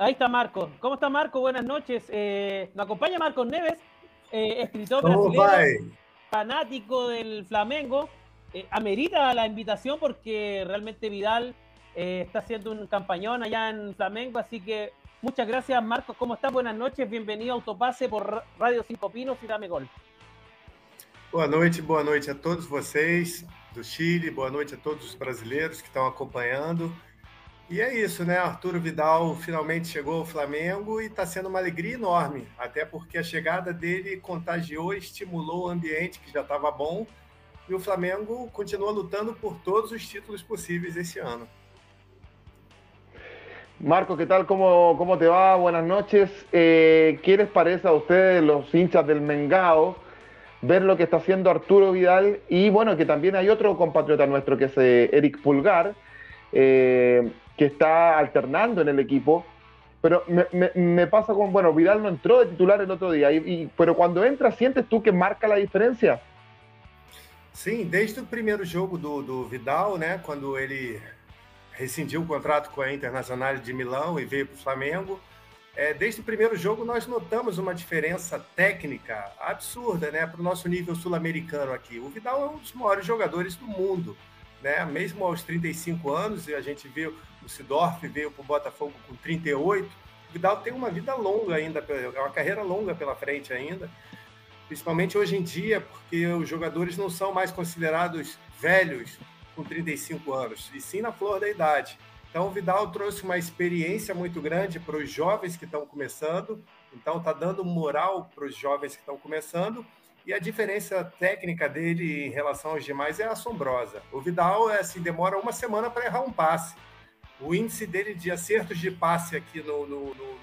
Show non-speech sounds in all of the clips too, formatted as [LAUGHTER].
Ahí está Marco. ¿Cómo está Marco? Buenas noches. Eh, me acompaña Marcos Neves, eh, escritor brasileño, fanático del Flamengo. Eh, amerita la invitación porque realmente Vidal está haciendo un campañón allá en Flamengo, así que muchas gracias Marcos. ¿Cómo estás? Buenas noches. Bienvenido a Autopase por Radio Cinco Pinos y Dame Gol. Boa noite, boa noite a todos vocês do Chile, boa noite a todos os brasileiros que estão acompanhando. E é isso, né? Arturo Vidal finalmente chegou ao Flamengo e está sendo uma alegria enorme, até porque a chegada dele contagiou e estimulou o ambiente que já estava bom. E o Flamengo continua lutando por todos os títulos possíveis esse ano. Marco, ¿qué tal? ¿Cómo, cómo te va? Buenas noches. Eh, ¿Qué les parece a ustedes, los hinchas del Mengao, ver lo que está haciendo Arturo Vidal? Y bueno, que también hay otro compatriota nuestro que es eh, Eric Pulgar. Eh, que está alternando en el equipo. Pero me, pasa con, bueno, Vidal no entró de titular el otro día, y, pero cuando entra, ¿sientes tú que marca la diferencia? Sim, desde o primeiro jogo do, do Vidal, né, quando ele rescindiu o contrato com a Internacional de Milão e veio para o Flamengo, é, desde o primeiro jogo nós notamos uma diferença técnica absurda né, para o nosso nível sul-americano aqui. O Vidal é um dos maiores jogadores do mundo né? Mesmo aos 35 anos, e a gente viu o Sidorf veio para o Botafogo com 38. O Vidal tem uma vida longa ainda, é uma carreira longa pela frente ainda, principalmente hoje em dia, porque os jogadores não são mais considerados velhos com 35 anos, e sim na flor da idade. Então o Vidal trouxe uma experiência muito grande para os jovens que estão começando, então está dando moral para os jovens que estão começando e a diferença técnica dele em relação aos demais é assombrosa. O Vidal é assim, demora uma semana para errar um passe. O índice dele de acertos de passe aqui no, no, no,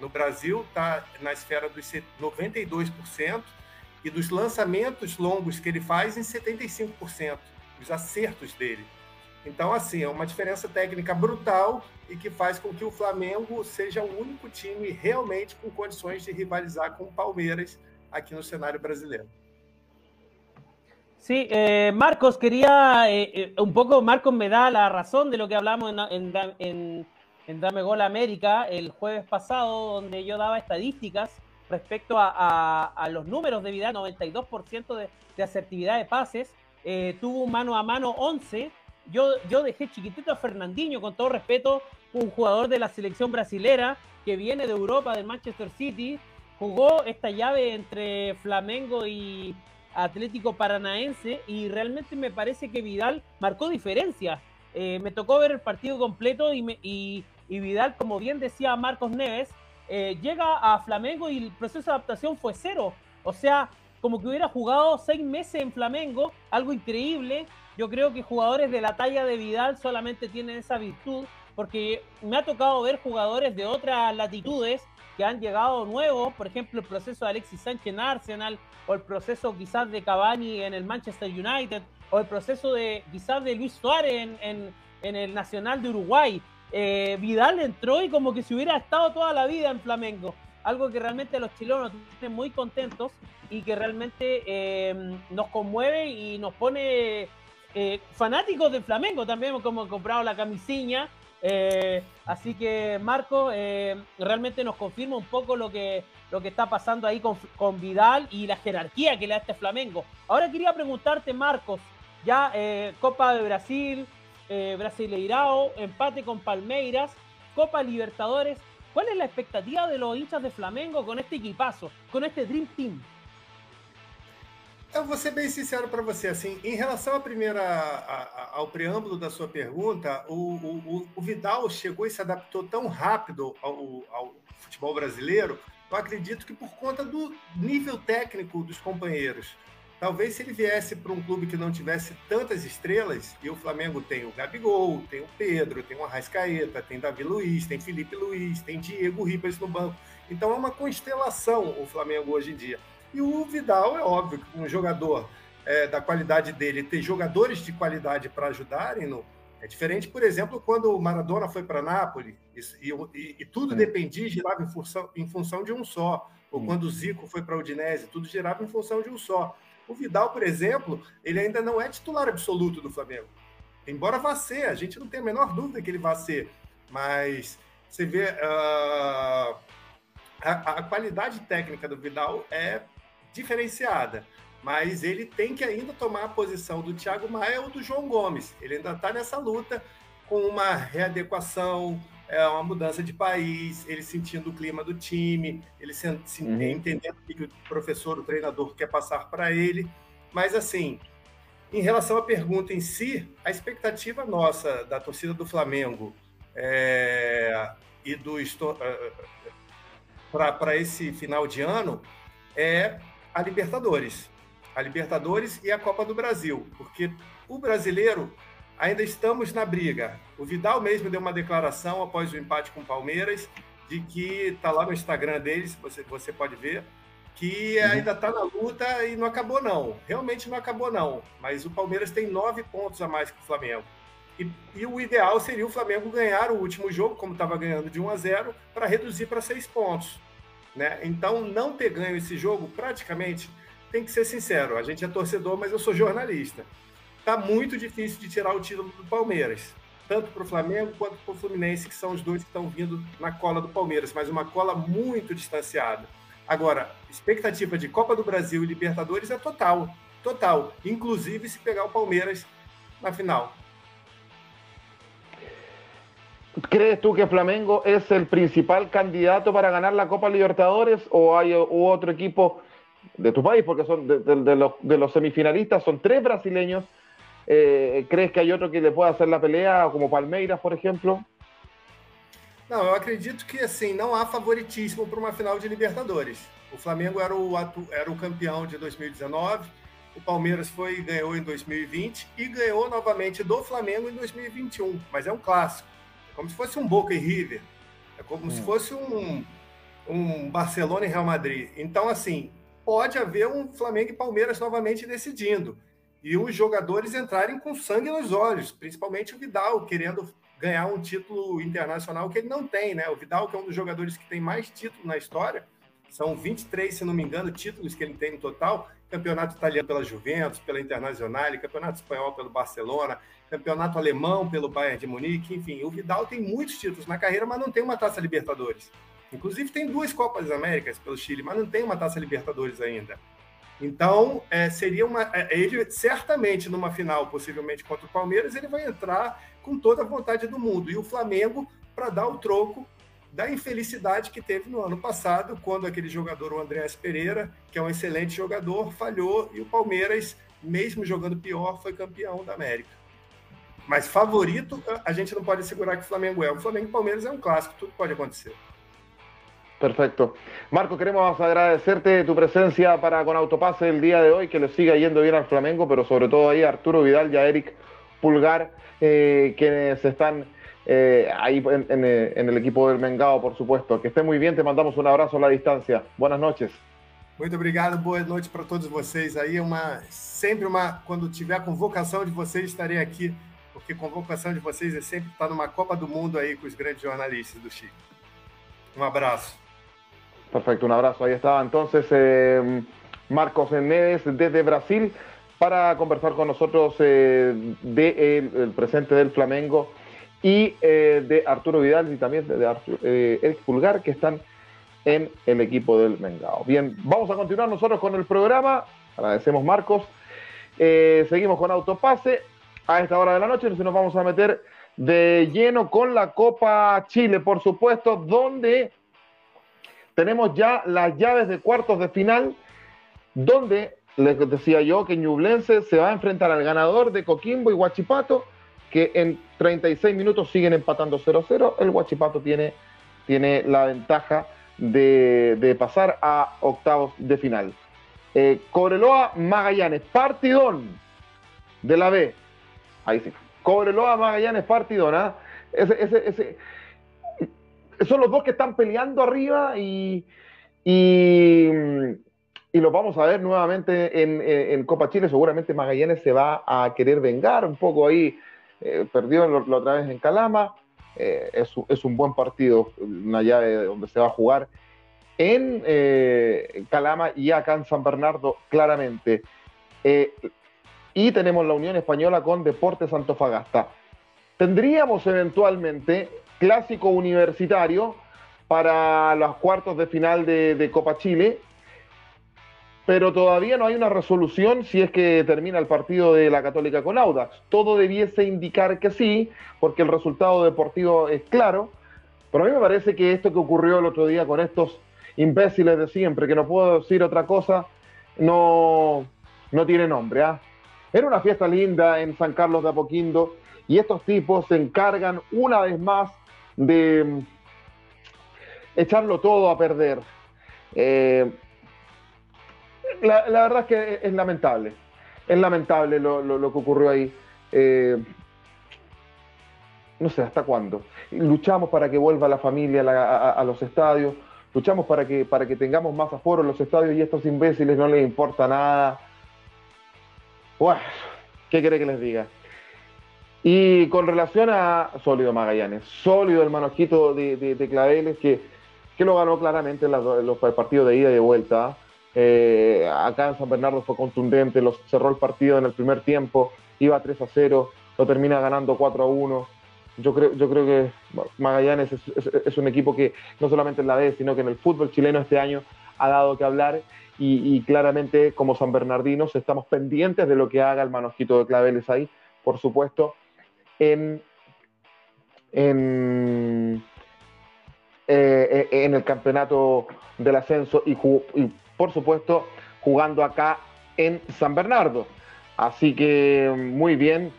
no Brasil está na esfera dos 92% e dos lançamentos longos que ele faz em 75%, os acertos dele. Então, assim, é uma diferença técnica brutal e que faz com que o Flamengo seja o único time realmente com condições de rivalizar com o Palmeiras aquí en el escenario brasileño. Sí, eh, Marcos, quería eh, eh, un poco, Marcos me da la razón de lo que hablamos en, en, Dame Gol América el jueves pasado, donde yo daba estadísticas respecto a, los números de vida, 92% de, de, asertividad de pases, tuvo un mano a mano 11. Yo, yo dejé chiquitito a Fernandinho, con todo respeto, un jugador de la selección brasilera que viene de Europa, del Manchester City, jugó esta llave entre Flamengo y Atlético Paranaense y realmente me parece que Vidal marcó diferencia. Eh, me tocó ver el partido completo y, Vidal, como bien decía Marcos Neves, eh, llega a Flamengo y el proceso de adaptación fue cero. O sea, como que hubiera jugado seis meses en Flamengo, algo increíble. Yo creo que jugadores de la talla de Vidal solamente tienen esa virtud, porque me ha tocado ver jugadores de otras latitudes que han llegado nuevos, por ejemplo, el proceso de Alexis Sánchez en Arsenal, o el proceso quizás de Cavani en el Manchester United, o el proceso de quizás de Luis Suárez en, el Nacional de Uruguay. Eh, Vidal entró y como que se hubiera estado toda la vida en Flamengo, algo que realmente los chilenos estén muy contentos y que realmente eh, nos conmueve y nos pone eh, fanáticos del Flamengo también, como hemos comprado la camisinha eh, así que Marco eh, realmente nos confirma un poco lo que, lo que está pasando ahí con, con, Vidal y la jerarquía que le da este Flamengo. Ahora quería preguntarte, Marcos, ya eh, Copa de Brasil, Brasileirao, empate con Palmeiras, Copa Libertadores. ¿Cuál es la expectativa de los hinchas de Flamengo con este equipazo, con este Dream Team? Eu vou ser bem sincero para você, assim, em relação à primeira, a, a, ao preâmbulo da sua pergunta, o, o, o, Vidal chegou e se adaptou tão rápido ao, ao, futebol brasileiro, eu acredito que por conta do nível técnico dos companheiros. Talvez se ele viesse para um clube que não tivesse tantas estrelas, e o Flamengo tem o Gabigol, tem o Pedro, tem o Arrascaeta, tem Davi Luiz, tem Felipe Luiz, tem Diego Ribas no banco. Então é uma constelação o Flamengo hoje em dia. E o Vidal, é óbvio, que um jogador é, da qualidade dele, ter jogadores de qualidade para ajudarem no. É diferente, por exemplo, quando o Maradona foi para Nápoles e, e, e, tudo é. dependia, girava em função, em função de um só. Ou quando o Zico foi para a Udinese, tudo girava em função de um só. O Vidal, por exemplo, ele ainda não é titular absoluto do Flamengo. Embora vá ser, a gente não tem a menor dúvida que ele vá ser. Mas você vê uh, a, a, qualidade técnica do Vidal é diferenciada, mas ele tem que ainda tomar a posição do Thiago Maia ou do João Gomes. Ele ainda está nessa luta com uma readequação, é, uma mudança de país, ele sentindo o clima do time, ele se, se, uhum. entendendo o que o professor, o treinador quer passar para ele. Mas assim, em relação à pergunta em si, a expectativa nossa da torcida do Flamengo é, e do é, para esse final de ano é a Libertadores. A Libertadores e a Copa do Brasil, porque o brasileiro ainda estamos na briga. O Vidal mesmo deu uma declaração após o empate com o Palmeiras de que está lá no Instagram deles, você, você pode ver, que uhum. ainda está na luta e não acabou não. Realmente não acabou não. Mas o Palmeiras tem nove pontos a mais que o Flamengo. E, e o ideal seria o Flamengo ganhar o último jogo, como estava ganhando de 1 a 0, para reduzir para seis pontos. Né? Então, não ter ganho esse jogo, praticamente, tem que ser sincero. A gente é torcedor, mas eu sou jornalista tá muito difícil de tirar o título do Palmeiras, tanto para o Flamengo quanto para o Fluminense, que são os dois que estão vindo na cola do Palmeiras, mas uma cola muito distanciada. Agora, expectativa de Copa do Brasil e Libertadores é total, total, inclusive se pegar o Palmeiras na final. ¿Crees tú que Flamengo es el principal candidato para ganar la Copa Libertadores o hay otro equipo de tu país? Porque son de, de, de, los, de los semifinalistas, son tres brasileños Eh, ¿Crees que hay outro que lhe pueda hacer a pelea, como Palmeiras, por exemplo? Não, eu acredito que assim não há favoritismo para uma final de Libertadores. O Flamengo era o, era o campeão de 2019, o Palmeiras foi ganhou em 2020 e ganhou novamente do Flamengo em 2021. Mas é um clássico, como se fosse um Boca e River, é como hum. se fosse um, um Barcelona e Real Madrid. Então assim pode haver um Flamengo e Palmeiras novamente decidindo e os jogadores entrarem com sangue nos olhos, principalmente o Vidal, querendo ganhar um título internacional que ele não tem, né? O Vidal, que é um dos jogadores que tem mais títulos na história, são 23, se não me engano, títulos que ele tem no total: campeonato italiano pela Juventus, pela Internacional, campeonato espanhol pelo Barcelona, campeonato alemão pelo Bayern de Munique, enfim, o Vidal tem muitos títulos na carreira, mas não tem uma taça Libertadores. Inclusive tem duas Copas Américas pelo Chile, mas não tem uma taça Libertadores ainda. Então, é, seria uma. É, ele certamente numa final, possivelmente contra o Palmeiras, ele vai entrar com toda a vontade do mundo. E o Flamengo, para dar o troco da infelicidade que teve no ano passado, quando aquele jogador, o Andréas Pereira, que é um excelente jogador, falhou e o Palmeiras, mesmo jogando pior, foi campeão da América. Mas favorito, a gente não pode assegurar que o Flamengo é. O Flamengo e Palmeiras é um clássico, tudo pode acontecer. Perfecto. Marco, queremos agradecerte tu presencia para con Autopase el día de hoy, que le siga yendo bien al Flamengo, pero sobre todo ahí a Arturo Vidal y a Eric Pulgar, eh, quienes están eh, ahí en, el equipo del Mengao, por supuesto. Que esté muy bien, te mandamos un abrazo a la distancia. Buenas noches. Muito obrigado, boa noite para todos vocês aí. Uma, sempre uma, quando tiver convocação de vocês, estarei aqui, porque convocação de vocês é sempre estar numa Copa do Mundo aí com os grandes jornalistas do Chile. Um abraço. Perfecto, un abrazo. Ahí estaba entonces eh, Marcos Neves desde Brasil para conversar con nosotros eh, del presente del Flamengo y eh, de Arturo Vidal y también de Eric Pulgar que están en el equipo del Mengao. Bien, vamos a continuar nosotros con el programa. Agradecemos Marcos. seguimos con Autopase a esta hora de la noche. Nos vamos a meter de lleno con la Copa Chile, por supuesto, donde tenemos ya las llaves de cuartos de final, donde les decía yo que Ñublense se va a enfrentar al ganador de Coquimbo y Huachipato, que en 36 minutos siguen empatando 0-0. El Huachipato tiene, tiene la ventaja de, pasar a octavos de final. Eh, Cobreloa Magallanes, partidón de la B. Ahí sí. Cobreloa Magallanes, partidón. ¿ah? Ese, ese, ese, son los dos que están peleando arriba y, y, los vamos a ver nuevamente en, Copa Chile. Seguramente Magallanes se va a querer vengar un poco ahí. Eh, perdió la otra vez en Calama. Eh, es, un buen partido, una llave donde se va a jugar en eh, Calama y acá en San Bernardo, claramente. Y tenemos la Unión Española con Deportes Antofagasta. Tendríamos eventualmente clásico universitario para los cuartos de final de, Copa Chile, pero todavía no hay una resolución si es que termina el partido de la Católica con Audax. Todo debiese indicar que sí, porque el resultado deportivo es claro, pero a mí me parece que esto que ocurrió el otro día con estos imbéciles de siempre, que no puedo decir otra cosa, no, no tiene nombre. ¿ah? Era una fiesta linda en San Carlos de Apoquindo y estos tipos se encargan una vez más de mm, echarlo todo a perder. Eh, la, verdad es que es lamentable, es lamentable lo, que ocurrió ahí. Eh, no sé hasta cuándo. Luchamos para que vuelva la familia a, los estadios, luchamos para que, para que tengamos más aforo en los estadios y a estos imbéciles no les importa nada. Bueno, ¿qué quiere que les diga? Y con relación a Sólido Magallanes, sólido el manojito de, Claveles que, lo ganó claramente en, los partidos de ida y de vuelta. Eh, acá en San Bernardo fue contundente, los, cerró el partido en el primer tiempo, iba 3 a 0, lo termina ganando 4 a 1. Yo creo, yo creo que Magallanes es, un equipo que no solamente en la B, sino que en el fútbol chileno este año ha dado que hablar y, y claramente como San Bernardinos estamos pendientes de lo que haga el manojito de Claveles ahí, por supuesto en, en, eh, en el campeonato del ascenso y, por supuesto jugando acá en San Bernardo. Así que muy bien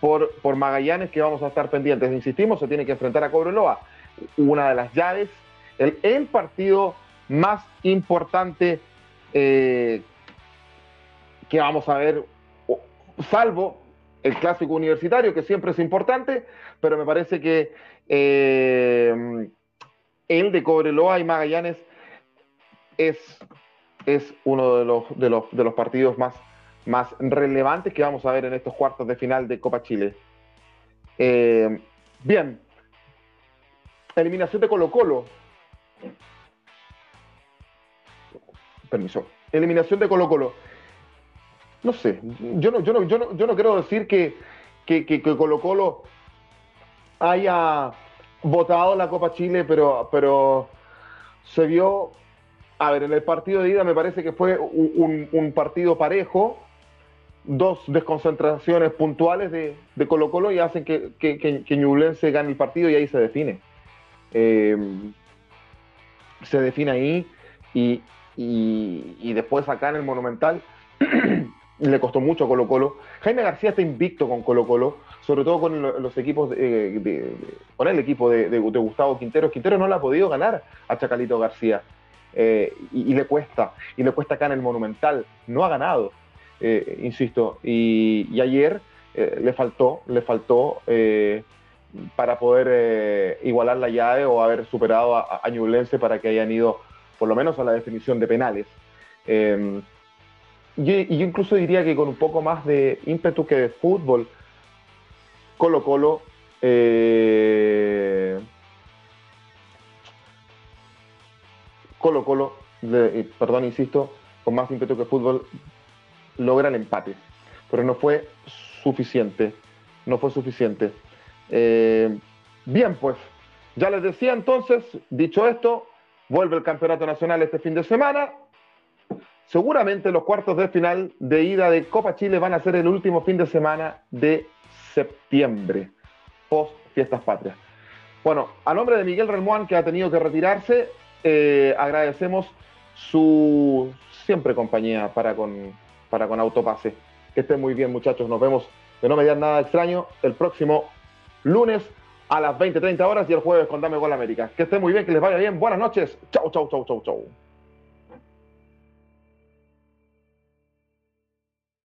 por, por Magallanes que vamos a estar pendientes. Insistimos, se tiene que enfrentar a Cobreloa, una de las llaves, el, el partido más importante eh, que vamos a ver, salvo el clásico universitario, que siempre es importante, pero me parece que eh, el de Cobreloa y Magallanes es, es uno de los, de los, de los partidos más, más relevantes que vamos a ver en estos cuartos de final de Copa Chile. Eh, bien, eliminación de Colo Colo. Permiso. Eliminación de Colo Colo no sé, yo no, yo no, yo no, yo no quiero decir que, que, Colo Colo haya votado la Copa Chile, pero, pero se vio, a ver, en el partido de ida me parece que fue un, partido parejo, dos desconcentraciones puntuales de, Colo Colo y hacen que, que, que, gane el partido y ahí se define. Eh, se define ahí y, y después acá en el Monumental [CLEARS THROAT] le costó mucho a Colo Colo. Jaime García está invicto con Colo Colo, sobre todo con los equipos, de, con el equipo de, Gustavo Quintero. Quintero no le ha podido ganar a Chacalito García eh, y, le cuesta, y le cuesta acá en el Monumental. No ha ganado, eh, insisto, y, ayer eh, le faltó, le faltó para poder igualar la llave o haber superado a, a para que hayan ido por lo menos a la definición de penales. Y yo incluso diría que con un poco más de ímpetu que de fútbol, Colo Colo eh, Colo Colo, eh, perdón, insisto, con más ímpetu que fútbol, logra el empate. Pero no fue suficiente. No fue suficiente. Eh, bien, pues, ya les decía entonces, dicho esto, vuelve el Campeonato Nacional este fin de semana. Seguramente los cuartos de final de ida de Copa Chile van a ser el último fin de semana de septiembre, post Fiestas Patrias. Bueno, a nombre de Miguel Relmuán, que ha tenido que retirarse, eh, agradecemos su siempre compañía para con, para con Autopase. Que estén muy bien, muchachos. Nos vemos de no mediar nada extraño el próximo lunes a las 20-30 horas y el jueves con Dame Gol América. Que estén muy bien, que les vaya bien. Buenas noches. Chau, chau, chau, chau, chau.